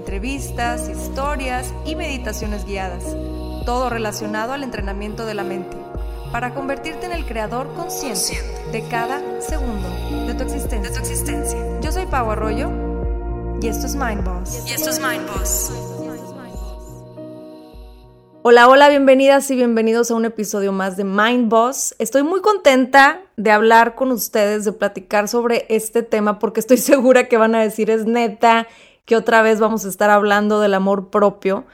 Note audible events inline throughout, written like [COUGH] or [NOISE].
entrevistas, historias y meditaciones guiadas, todo relacionado al entrenamiento de la mente, para convertirte en el creador consciente de cada segundo de tu existencia. De tu existencia. Yo soy Pau Arroyo y esto es Mind Boss. Y esto es Mind Boss. Hola, hola, bienvenidas y bienvenidos a un episodio más de Mind Boss. Estoy muy contenta de hablar con ustedes, de platicar sobre este tema, porque estoy [LAUGHS] segura que van a decir es neta, que otra vez vamos a estar hablando del amor propio.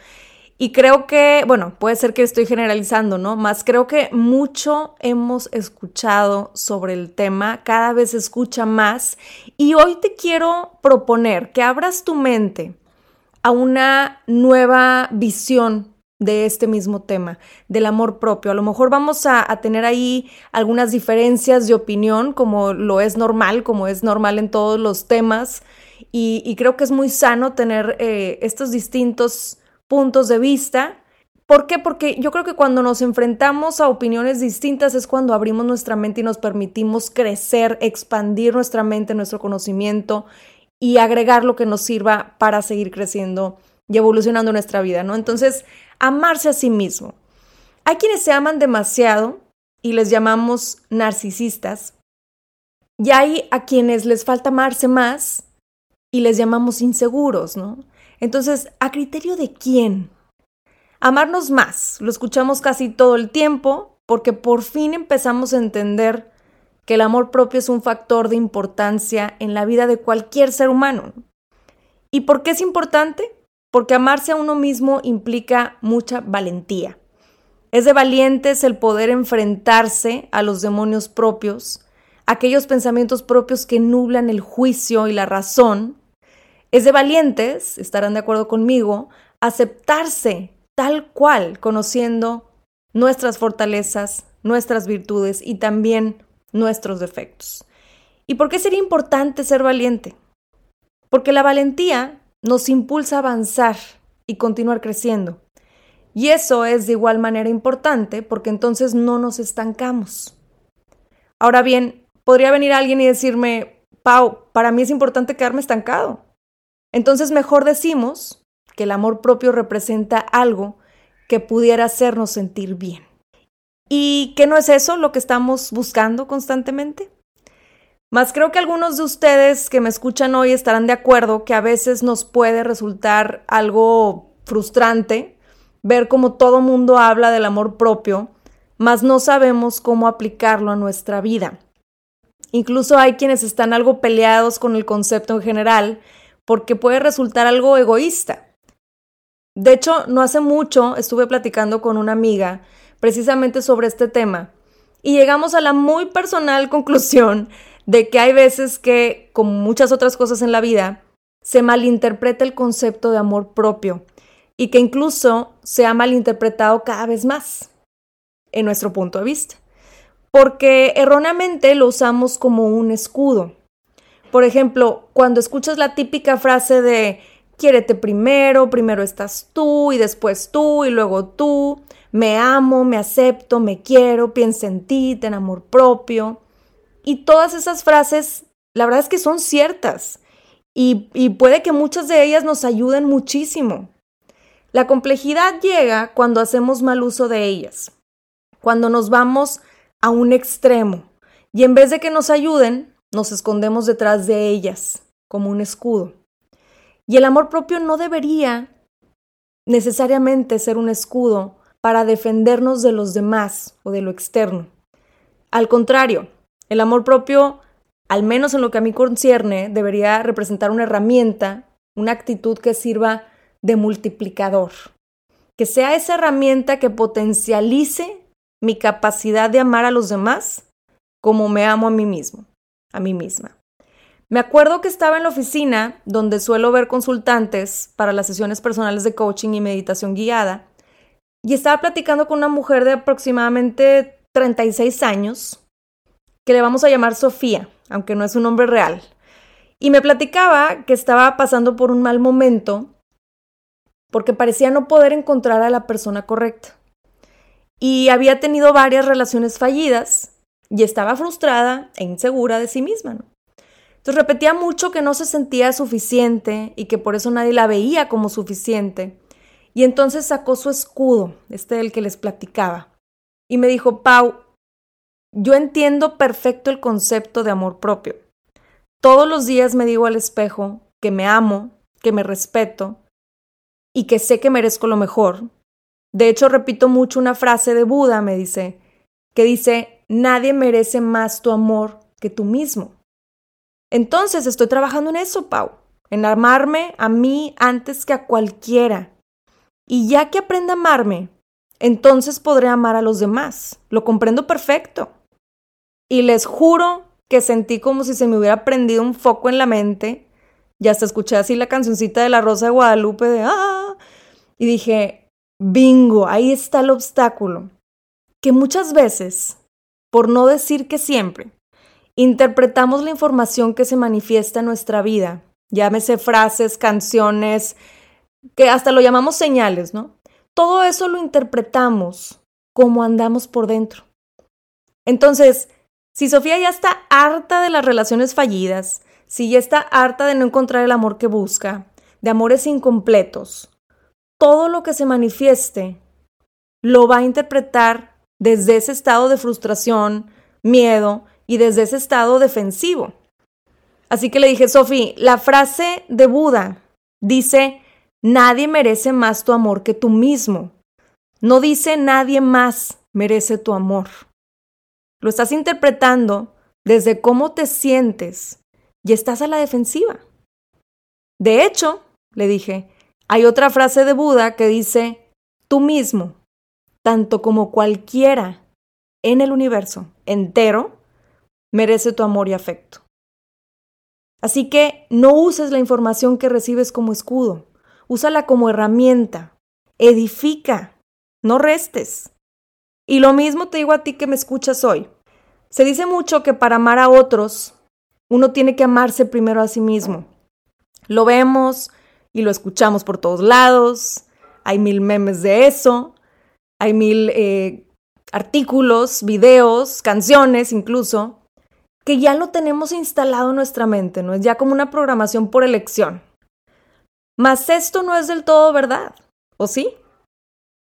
Y creo que, bueno, puede ser que estoy generalizando, ¿no? Más creo que mucho hemos escuchado sobre el tema, cada vez se escucha más. Y hoy te quiero proponer que abras tu mente a una nueva visión de este mismo tema, del amor propio. A lo mejor vamos a, tener ahí algunas diferencias de opinión, como lo es normal, como es normal en todos los temas, y, creo que es muy sano tener eh, estos distintos puntos de vista. ¿Por qué? Porque yo creo que cuando nos enfrentamos a opiniones distintas es cuando abrimos nuestra mente y nos permitimos crecer, expandir nuestra mente, nuestro conocimiento y agregar lo que nos sirva para seguir creciendo y evolucionando nuestra vida, ¿no? Entonces, amarse a sí mismo. Hay quienes se aman demasiado y les llamamos narcisistas, y hay a quienes les falta amarse más y les llamamos inseguros, ¿no? Entonces, ¿a criterio de quién? Amarnos más, lo escuchamos casi todo el tiempo porque por fin empezamos a entender que el amor propio es un factor de importancia en la vida de cualquier ser humano. ¿Y por qué es importante? porque amarse a uno mismo implica mucha valentía. Es de valientes el poder enfrentarse a los demonios propios, aquellos pensamientos propios que nublan el juicio y la razón. Es de valientes, estarán de acuerdo conmigo, aceptarse tal cual, conociendo nuestras fortalezas, nuestras virtudes y también nuestros defectos. ¿Y por qué sería importante ser valiente? Porque la valentía nos impulsa a avanzar y continuar creciendo. Y eso es de igual manera importante porque entonces no nos estancamos. Ahora bien, podría venir alguien y decirme, Pau, para mí es importante quedarme estancado. Entonces mejor decimos que el amor propio representa algo que pudiera hacernos sentir bien. ¿Y qué no es eso lo que estamos buscando constantemente? Más creo que algunos de ustedes que me escuchan hoy estarán de acuerdo que a veces nos puede resultar algo frustrante ver cómo todo mundo habla del amor propio, mas no sabemos cómo aplicarlo a nuestra vida. Incluso hay quienes están algo peleados con el concepto en general porque puede resultar algo egoísta. De hecho, no hace mucho estuve platicando con una amiga precisamente sobre este tema y llegamos a la muy personal [LAUGHS] conclusión de que hay veces que, como muchas otras cosas en la vida, se malinterpreta el concepto de amor propio y que incluso se ha malinterpretado cada vez más en nuestro punto de vista, porque erróneamente lo usamos como un escudo. Por ejemplo, cuando escuchas la típica frase de quiérete primero, primero estás tú y después tú y luego tú, me amo, me acepto, me quiero, piensa en ti, ten amor propio. Y todas esas frases, la verdad es que son ciertas y, y puede que muchas de ellas nos ayuden muchísimo. La complejidad llega cuando hacemos mal uso de ellas, cuando nos vamos a un extremo y en vez de que nos ayuden, nos escondemos detrás de ellas como un escudo. Y el amor propio no debería necesariamente ser un escudo para defendernos de los demás o de lo externo. Al contrario, el amor propio, al menos en lo que a mí concierne, debería representar una herramienta, una actitud que sirva de multiplicador, que sea esa herramienta que potencialice mi capacidad de amar a los demás como me amo a mí mismo, a mí misma. Me acuerdo que estaba en la oficina donde suelo ver consultantes para las sesiones personales de coaching y meditación guiada y estaba platicando con una mujer de aproximadamente 36 años, que le vamos a llamar Sofía, aunque no es un nombre real. Y me platicaba que estaba pasando por un mal momento porque parecía no poder encontrar a la persona correcta. Y había tenido varias relaciones fallidas y estaba frustrada e insegura de sí misma. Entonces repetía mucho que no se sentía suficiente y que por eso nadie la veía como suficiente. Y entonces sacó su escudo, este del que les platicaba, y me dijo, Pau, yo entiendo perfecto el concepto de amor propio. Todos los días me digo al espejo que me amo, que me respeto y que sé que merezco lo mejor. De hecho, repito mucho una frase de Buda, me dice, que dice, nadie merece más tu amor que tú mismo. Entonces estoy trabajando en eso, Pau, en amarme a mí antes que a cualquiera. Y ya que aprenda a amarme, entonces podré amar a los demás. Lo comprendo perfecto. Y les juro que sentí como si se me hubiera prendido un foco en la mente. Ya hasta escuché así la cancioncita de la Rosa de Guadalupe de ¡Ah! Y dije, bingo, ahí está el obstáculo. Que muchas veces, por no decir que siempre, interpretamos la información que se manifiesta en nuestra vida, llámese frases, canciones, que hasta lo llamamos señales, ¿no? Todo eso lo interpretamos como andamos por dentro. Entonces, si Sofía ya está harta de las relaciones fallidas, si ya está harta de no encontrar el amor que busca, de amores incompletos, todo lo que se manifieste lo va a interpretar desde ese estado de frustración, miedo y desde ese estado defensivo. Así que le dije, Sofía, la frase de Buda dice, nadie merece más tu amor que tú mismo. No dice nadie más merece tu amor. Lo estás interpretando desde cómo te sientes y estás a la defensiva. De hecho, le dije, hay otra frase de Buda que dice, tú mismo, tanto como cualquiera en el universo entero, merece tu amor y afecto. Así que no uses la información que recibes como escudo, úsala como herramienta, edifica, no restes. Y lo mismo te digo a ti que me escuchas hoy. Se dice mucho que para amar a otros, uno tiene que amarse primero a sí mismo. Lo vemos y lo escuchamos por todos lados, hay mil memes de eso, hay mil eh, artículos, videos, canciones incluso, que ya lo tenemos instalado en nuestra mente, ¿no? Es ya como una programación por elección. Mas esto no es del todo verdad, ¿o sí?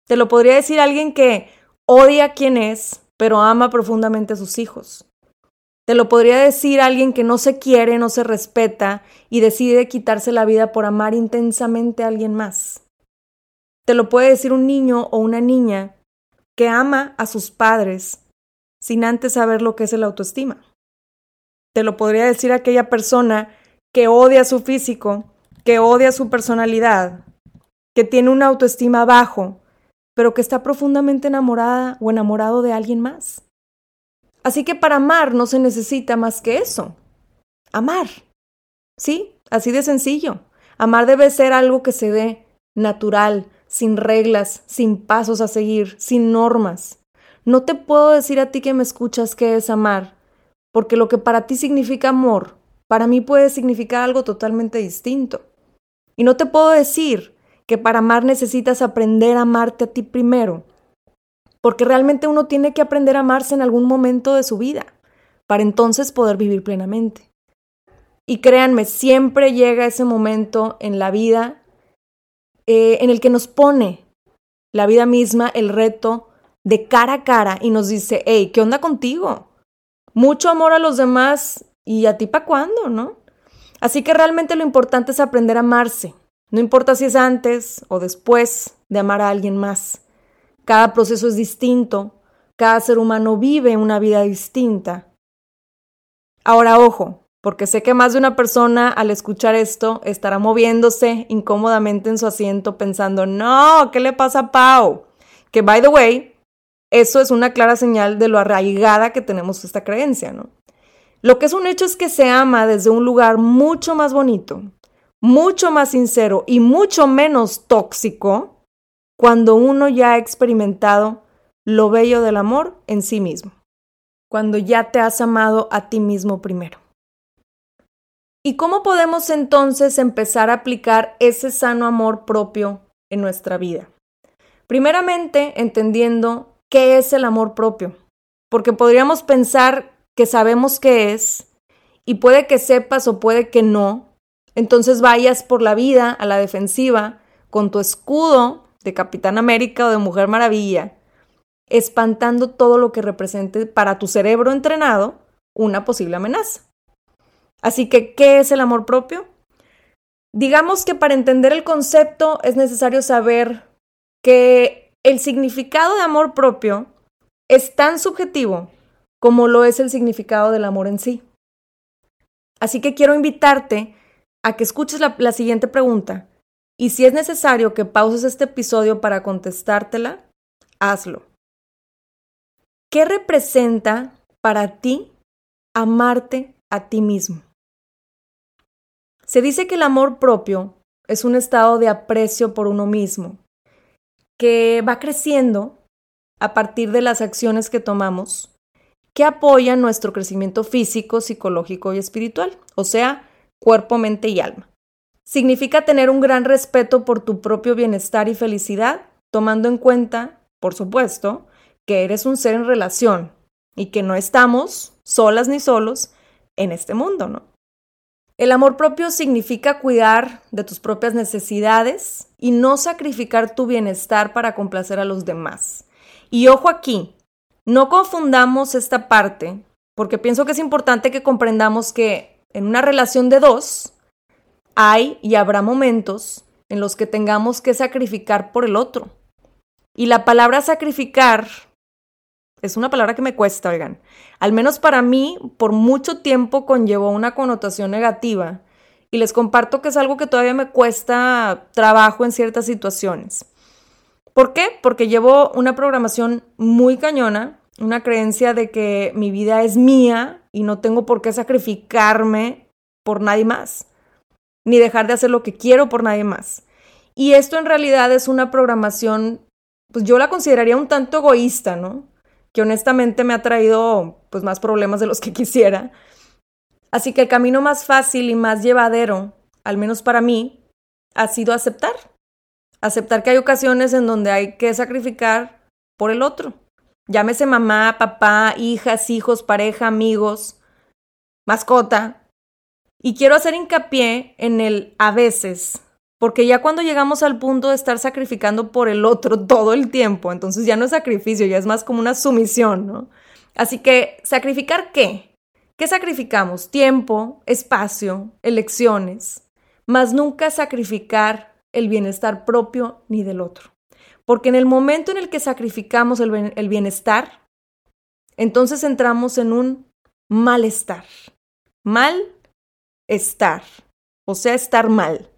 Te lo podría decir alguien que odia a quien es, pero ama profundamente a sus hijos. Te lo podría decir alguien que no se quiere, no se respeta y decide quitarse la vida por amar intensamente a alguien más. Te lo puede decir un niño o una niña que ama a sus padres sin antes saber lo que es el autoestima. Te lo podría decir aquella persona que odia su físico, que odia su personalidad, que tiene una autoestima bajo pero que está profundamente enamorada o enamorado de alguien más. Así que para amar no se necesita más que eso. Amar. Sí, así de sencillo. Amar debe ser algo que se dé natural, sin reglas, sin pasos a seguir, sin normas. No te puedo decir a ti que me escuchas qué es amar, porque lo que para ti significa amor, para mí puede significar algo totalmente distinto. Y no te puedo decir que para amar necesitas aprender a amarte a ti primero, porque realmente uno tiene que aprender a amarse en algún momento de su vida, para entonces poder vivir plenamente. Y créanme, siempre llega ese momento en la vida eh, en el que nos pone la vida misma el reto de cara a cara y nos dice, hey, ¿qué onda contigo? Mucho amor a los demás y a ti para cuándo, ¿no? Así que realmente lo importante es aprender a amarse, no importa si es antes o después de amar a alguien más. Cada proceso es distinto, cada ser humano vive una vida distinta. Ahora, ojo, porque sé que más de una persona al escuchar esto estará moviéndose incómodamente en su asiento pensando, no, ¿qué le pasa a Pau? Que, by the way, eso es una clara señal de lo arraigada que tenemos esta creencia, ¿no? Lo que es un hecho es que se ama desde un lugar mucho más bonito, mucho más sincero y mucho menos tóxico cuando uno ya ha experimentado lo bello del amor en sí mismo, cuando ya te has amado a ti mismo primero. ¿Y cómo podemos entonces empezar a aplicar ese sano amor propio en nuestra vida? Primeramente, entendiendo qué es el amor propio, porque podríamos pensar que sabemos qué es, y puede que sepas o puede que no, entonces vayas por la vida a la defensiva con tu escudo de Capitán América o de Mujer Maravilla, espantando todo lo que represente para tu cerebro entrenado una posible amenaza. Así que, ¿qué es el amor propio? Digamos que para entender el concepto es necesario saber que el significado de amor propio es tan subjetivo como lo es el significado del amor en sí. Así que quiero invitarte a que escuches la, siguiente pregunta y si es necesario que pauses este episodio para contestártela, hazlo. ¿Qué representa para ti amarte a ti mismo? Se dice que el amor propio es un estado de aprecio por uno mismo, que va creciendo a partir de las acciones que tomamos, que apoyan nuestro crecimiento físico, psicológico y espiritual, o sea, cuerpo, mente y alma. Significa tener un gran respeto por tu propio bienestar y felicidad, tomando en cuenta, por supuesto, que eres un ser en relación y que no estamos solas ni solos en este mundo, ¿no? El amor propio significa cuidar de tus propias necesidades y no sacrificar tu bienestar para complacer a los demás. Y ojo aquí, no confundamos esta parte, porque pienso que es importante que comprendamos que en una relación de dos hay y habrá momentos en los que tengamos que sacrificar por el otro. Y la palabra sacrificar es una palabra que me cuesta, oigan. Al menos para mí, por mucho tiempo conllevó una connotación negativa. Y les comparto que es algo que todavía me cuesta trabajo en ciertas situaciones. ¿Por qué? Porque llevo una programación muy cañona, una creencia de que mi vida es mía y no tengo por qué sacrificarme por nadie más, ni dejar de hacer lo que quiero por nadie más. Y esto en realidad es una programación, pues yo la consideraría un tanto egoísta, ¿no? Que honestamente me ha traído pues más problemas de los que [LAUGHS] quisiera. Así que el camino más fácil y más llevadero, al menos para mí, ha sido aceptar. Aceptar que hay ocasiones en donde hay que sacrificar por el otro. Llámese mamá, papá, hijas, hijos, pareja, amigos, mascota. Y quiero hacer hincapié en el a veces, porque ya cuando llegamos al punto de estar sacrificando por el otro [LAUGHS] todo el tiempo, entonces ya no es sacrificio, ya es más como una sumisión, ¿no? Así que, ¿sacrificar qué? ¿Qué sacrificamos? Tiempo, espacio, elecciones, más nunca sacrificar el bienestar propio ni del otro. Porque en el momento en el que sacrificamos el, bienestar, entonces entramos en un malestar. Mal-estar, o sea, estar mal.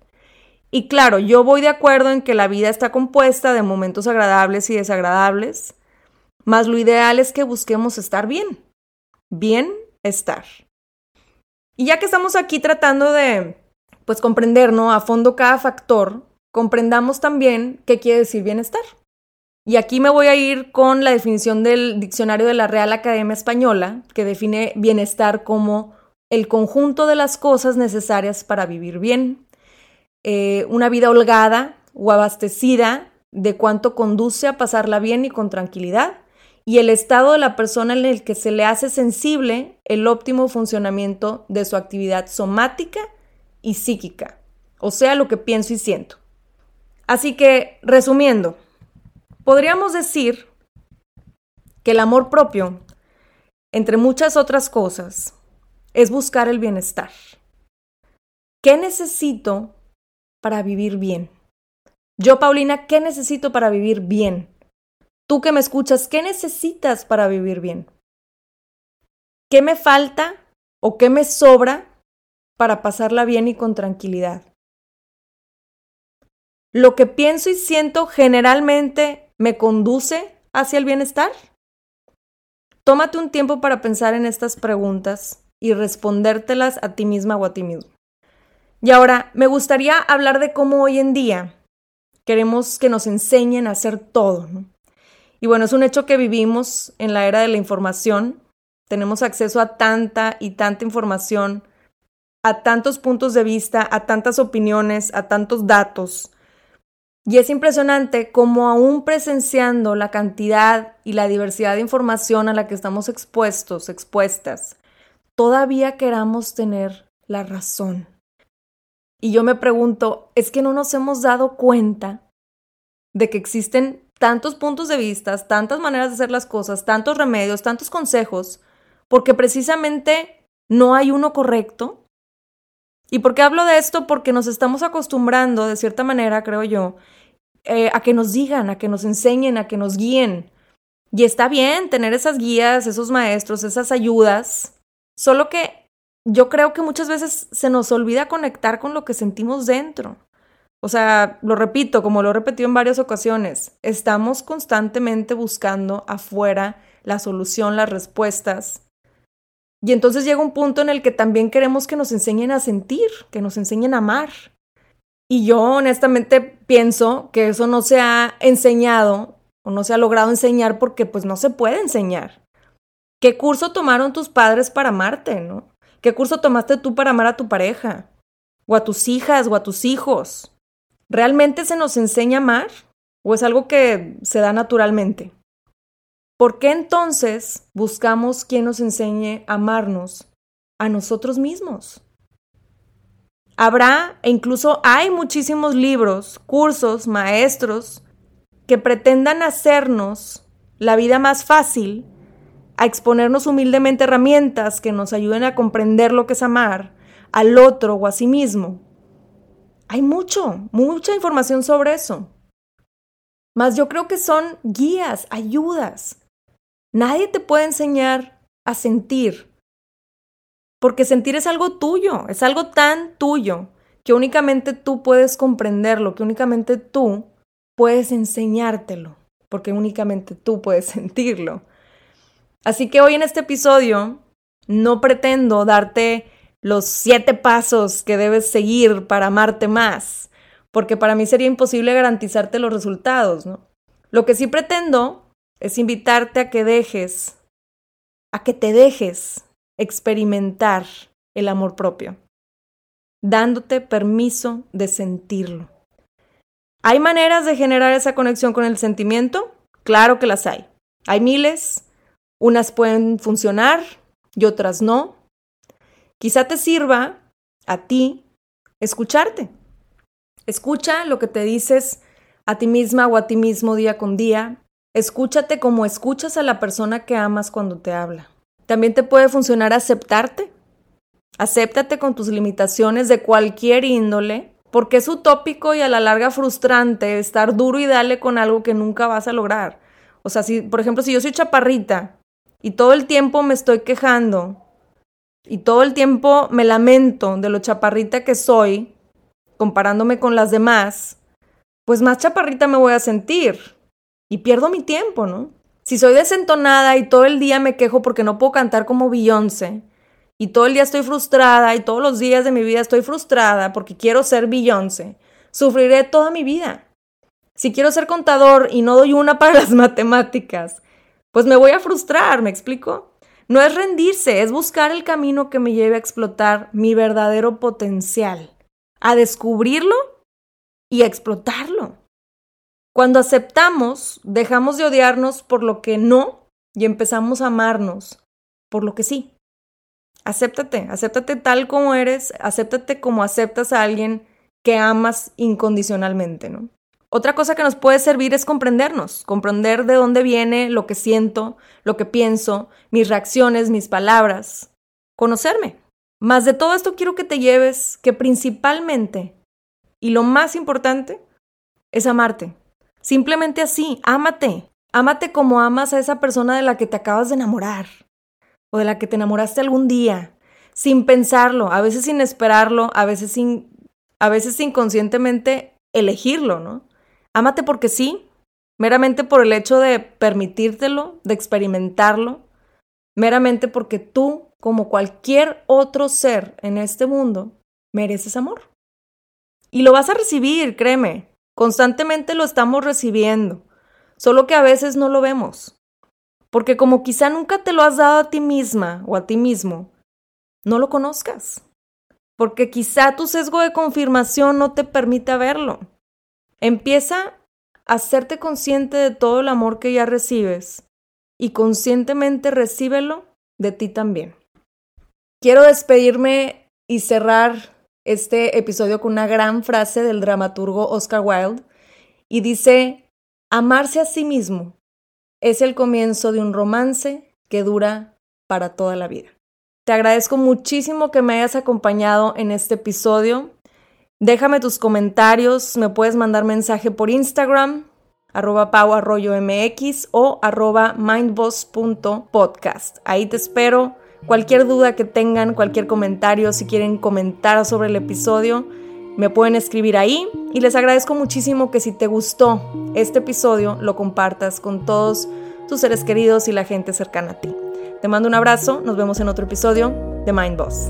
Y claro, yo voy de acuerdo en que la vida está compuesta de momentos agradables y desagradables, mas lo ideal es que busquemos estar bien, bien estar. Y ya que estamos aquí tratando de, pues, comprender, ¿no? A fondo cada factor, comprendamos también qué quiere decir bienestar. Y aquí me voy a ir con la definición del diccionario de la Real Academia Española, que define bienestar como el conjunto de las cosas necesarias para vivir bien, eh, una vida holgada o abastecida de cuánto conduce a pasarla bien y con tranquilidad, y el estado de la persona en el que se le hace sensible el óptimo funcionamiento de su actividad somática y psíquica, o sea, lo que pienso y siento. Así que, resumiendo, podríamos decir que el amor propio, entre muchas otras cosas, es buscar el bienestar. ¿Qué necesito para vivir bien? Yo, Paulina, ¿qué necesito para vivir bien? Tú que me escuchas, ¿qué necesitas para vivir bien? ¿Qué me falta o qué me sobra para pasarla bien y con tranquilidad? ¿Lo que pienso y siento generalmente me conduce hacia el bienestar? Tómate un tiempo para pensar en estas preguntas y respondértelas a ti misma o a ti mismo. Y ahora, me gustaría hablar de cómo hoy en día queremos que nos enseñen a hacer todo. Y bueno, es un hecho que vivimos en la era de la información. Tenemos acceso a tanta y tanta información, a tantos puntos de vista, a tantas opiniones, a tantos datos. Y es impresionante cómo aún presenciando la cantidad y la diversidad de información a la que estamos expuestos, expuestas, todavía queramos tener la razón. Y yo me pregunto, ¿es que no nos hemos dado cuenta de que existen tantos puntos de vista, tantas maneras de hacer las cosas, tantos remedios, tantos consejos, porque precisamente no hay uno correcto? ¿Y por qué hablo de esto? Porque nos estamos acostumbrando, de cierta manera, creo yo, eh, a que nos digan, a que nos enseñen, a que nos guíen. Y está bien tener esas guías, esos maestros, esas ayudas, solo que yo creo que muchas veces se nos olvida conectar con lo que sentimos dentro. O sea, lo repito, como lo he repetido en varias ocasiones, estamos constantemente buscando afuera la solución, las respuestas. Y entonces llega un punto en el que también queremos que nos enseñen a sentir, que nos enseñen a amar. Y yo honestamente pienso que eso no se ha enseñado o no se ha logrado enseñar porque pues no se puede enseñar. ¿Qué curso tomaron tus padres para amarte, no? ¿Qué curso tomaste tú para amar a tu pareja? ¿O a tus hijas o a tus hijos? ¿Realmente se nos enseña a amar? ¿O es algo que se da naturalmente? ¿Por qué entonces buscamos quien nos enseñe a amarnos a nosotros mismos? Habrá e incluso hay muchísimos libros, cursos, maestros que pretendan hacernos la vida más fácil, a exponernos humildemente herramientas que nos ayuden a comprender lo que es amar al otro o a sí mismo. Hay mucho, mucha información sobre eso. Mas yo creo que son guías, ayudas. Nadie te puede enseñar a sentir, porque sentir es algo tuyo, es algo tan tuyo que únicamente tú puedes comprenderlo, que únicamente tú puedes enseñártelo, porque únicamente tú puedes [LAUGHS] sentirlo. Así que hoy en este episodio no pretendo darte los siete pasos que debes seguir para amarte más, porque para mí sería imposible garantizarte los resultados, ¿no? Lo que sí pretendo es invitarte a que dejes, a que te dejes experimentar el amor propio, dándote permiso de sentirlo. ¿Hay maneras de generar esa conexión con el sentimiento? Claro que las hay. Hay miles, unas pueden funcionar y otras no. Quizá te sirva a ti escucharte. Escucha lo que te dices a ti misma o a ti mismo día con día. Escúchate como escuchas a la persona que amas cuando te habla. También te puede funcionar aceptarte. Acéptate con tus limitaciones de cualquier índole, porque es utópico y a la larga frustrante estar duro y dale con algo que nunca vas a lograr. O sea, si, por ejemplo, si yo soy chaparrita y todo el tiempo me estoy quejando y todo el tiempo me lamento de lo chaparrita que soy, comparándome con las demás, pues más chaparrita me voy a sentir y pierdo mi tiempo, ¿no? Si soy desentonada y todo el día me quejo porque no puedo cantar como Beyoncé, y todo el día estoy frustrada y todos los días de mi vida estoy frustrada porque quiero ser Beyoncé, sufriré toda mi vida. Si quiero ser contador y no doy una para [LAUGHS] las matemáticas, pues me voy a frustrar, ¿me explico? No es rendirse, es buscar el camino que me lleve a explotar mi verdadero potencial, a descubrirlo y a explotarlo. Cuando aceptamos, dejamos de odiarnos por lo que no y empezamos a amarnos por lo que sí. Acéptate, acéptate tal como eres, acéptate como aceptas a alguien que amas incondicionalmente, ¿no? Otra cosa que nos puede servir es comprendernos, comprender de dónde viene lo que siento, lo que pienso, mis reacciones, mis palabras, conocerme. Más de todo esto quiero que te lleves que principalmente, y lo más importante, es amarte. Simplemente así, ámate. Ámate como amas a esa persona de la que te acabas de enamorar o de la que te enamoraste algún día, sin pensarlo, a veces sin esperarlo, a veces sin a veces inconscientemente elegirlo, ¿no? Ámate porque sí, meramente por el hecho de permitírtelo, de experimentarlo, meramente porque tú, como cualquier otro ser en este mundo, mereces amor. Y lo vas a recibir, créeme. Constantemente lo estamos recibiendo, solo que a veces no lo vemos. Porque como quizá nunca te lo has dado a ti misma o a ti mismo, no lo conozcas. Porque quizá tu sesgo de confirmación no te permite verlo. Empieza a hacerte consciente de todo el amor que ya recibes y conscientemente recíbelo de ti también. Quiero despedirme y cerrar este episodio con una gran frase del dramaturgo Oscar Wilde y dice, amarse a sí mismo es el comienzo de un romance que dura para toda la vida. Te agradezco muchísimo que me hayas acompañado en este episodio. Déjame tus comentarios, me puedes mandar mensaje por Instagram, arroba mx o arroba mindboss.podcast. Ahí te espero. Cualquier duda que tengan, cualquier comentario, si quieren comentar sobre el episodio, me pueden escribir ahí. Y les agradezco muchísimo que si te gustó este episodio, lo compartas con todos tus seres queridos y la gente cercana a ti. Te mando un abrazo, nos vemos en otro episodio de Mind Boss.